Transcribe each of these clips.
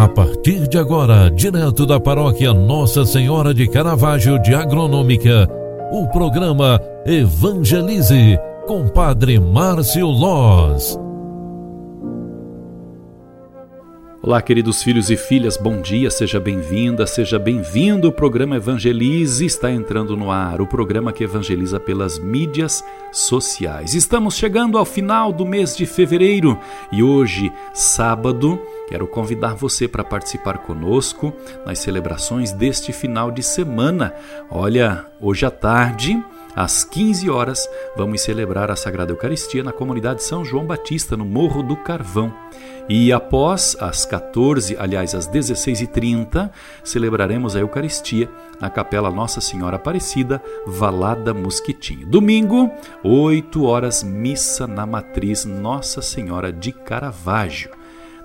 A partir de agora, direto da paróquia Nossa Senhora de Caravaggio de Agronômica, o programa Evangelize com Padre Márcio Loz. Olá, queridos filhos e filhas, bom dia, seja bem-vinda, seja bem-vindo. O programa Evangelize está entrando no ar, o programa que evangeliza pelas mídias sociais. Estamos chegando ao final do mês de fevereiro e hoje, sábado, Quero convidar você para participar conosco nas celebrações deste final de semana. Olha, hoje à tarde, às 15 horas, vamos celebrar a Sagrada Eucaristia na comunidade São João Batista, no Morro do Carvão. E após as 14, aliás, às 16h30, celebraremos a Eucaristia na Capela Nossa Senhora Aparecida, Valada Mosquitinho. Domingo, 8 horas, missa na Matriz Nossa Senhora de Caravaggio.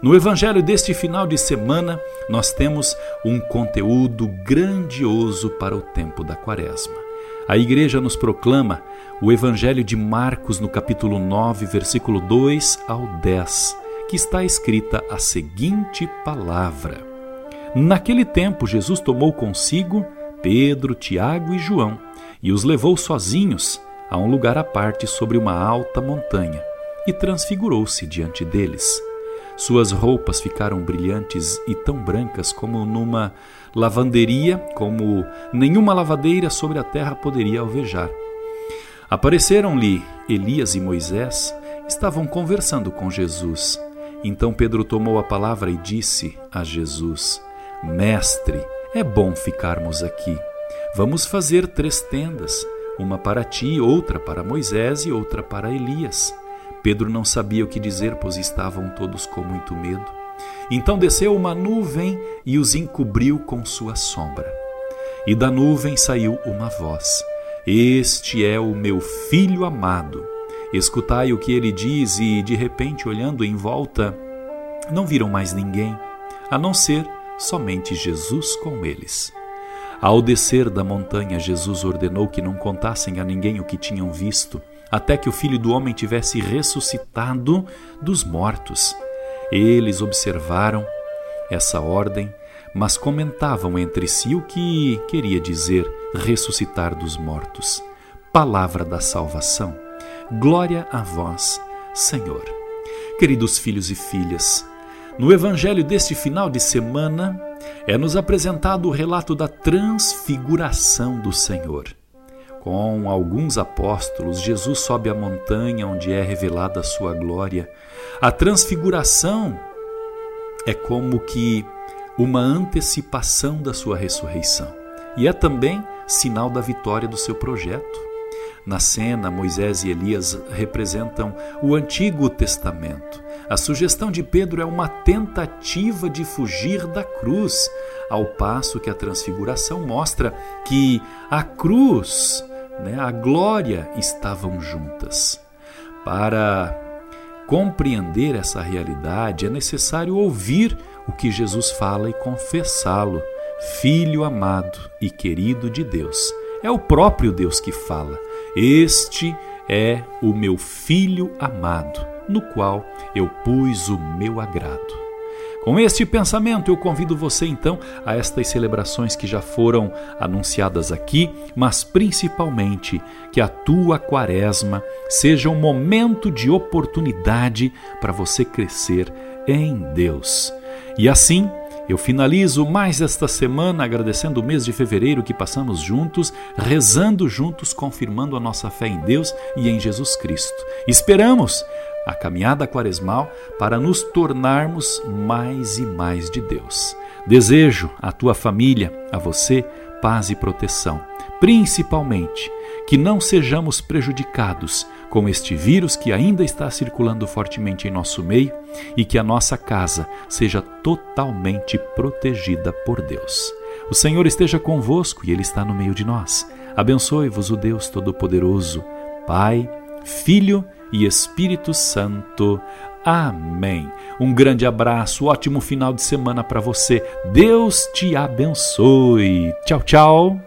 No evangelho deste final de semana, nós temos um conteúdo grandioso para o tempo da Quaresma. A igreja nos proclama o evangelho de Marcos no capítulo 9, versículo 2 ao 10, que está escrita a seguinte palavra: Naquele tempo, Jesus tomou consigo Pedro, Tiago e João e os levou sozinhos a um lugar à parte sobre uma alta montanha e transfigurou-se diante deles. Suas roupas ficaram brilhantes e tão brancas como numa lavanderia, como nenhuma lavadeira sobre a terra poderia alvejar. Apareceram-lhe Elias e Moisés, estavam conversando com Jesus. Então Pedro tomou a palavra e disse a Jesus: Mestre, é bom ficarmos aqui. Vamos fazer três tendas, uma para ti, outra para Moisés e outra para Elias. Pedro não sabia o que dizer, pois estavam todos com muito medo. Então desceu uma nuvem e os encobriu com sua sombra. E da nuvem saiu uma voz: Este é o meu filho amado. Escutai o que ele diz, e de repente, olhando em volta, não viram mais ninguém, a não ser somente Jesus com eles. Ao descer da montanha, Jesus ordenou que não contassem a ninguém o que tinham visto até que o filho do homem tivesse ressuscitado dos mortos. Eles observaram essa ordem, mas comentavam entre si o que queria dizer ressuscitar dos mortos. Palavra da salvação. Glória a vós, Senhor. Queridos filhos e filhas, no evangelho deste final de semana é nos apresentado o relato da transfiguração do Senhor. Com alguns apóstolos, Jesus sobe a montanha onde é revelada a sua glória. A transfiguração é como que uma antecipação da sua ressurreição e é também sinal da vitória do seu projeto. Na cena, Moisés e Elias representam o Antigo Testamento. A sugestão de Pedro é uma tentativa de fugir da cruz, ao passo que a transfiguração mostra que a cruz né, a glória estavam juntas. Para compreender essa realidade, é necessário ouvir o que Jesus fala e confessá-lo. Filho amado e querido de Deus. É o próprio Deus que fala. Este é o meu filho amado, no qual eu pus o meu agrado. Com este pensamento, eu convido você então a estas celebrações que já foram anunciadas aqui, mas principalmente que a tua quaresma seja um momento de oportunidade para você crescer em Deus. E assim, eu finalizo mais esta semana agradecendo o mês de fevereiro que passamos juntos, rezando juntos, confirmando a nossa fé em Deus e em Jesus Cristo. Esperamos a caminhada quaresmal para nos tornarmos mais e mais de Deus. Desejo à tua família, a você, paz e proteção, principalmente que não sejamos prejudicados com este vírus que ainda está circulando fortemente em nosso meio e que a nossa casa seja totalmente protegida por Deus. O Senhor esteja convosco e Ele está no meio de nós. Abençoe-vos o Deus Todo-Poderoso, Pai, Filho e Espírito Santo. Amém. Um grande abraço, ótimo final de semana para você. Deus te abençoe. Tchau, tchau.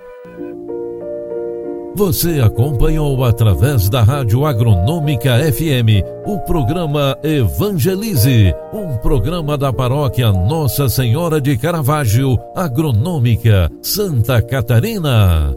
Você acompanhou através da Rádio Agronômica FM o programa Evangelize, um programa da paróquia Nossa Senhora de Caravaggio, Agronômica, Santa Catarina.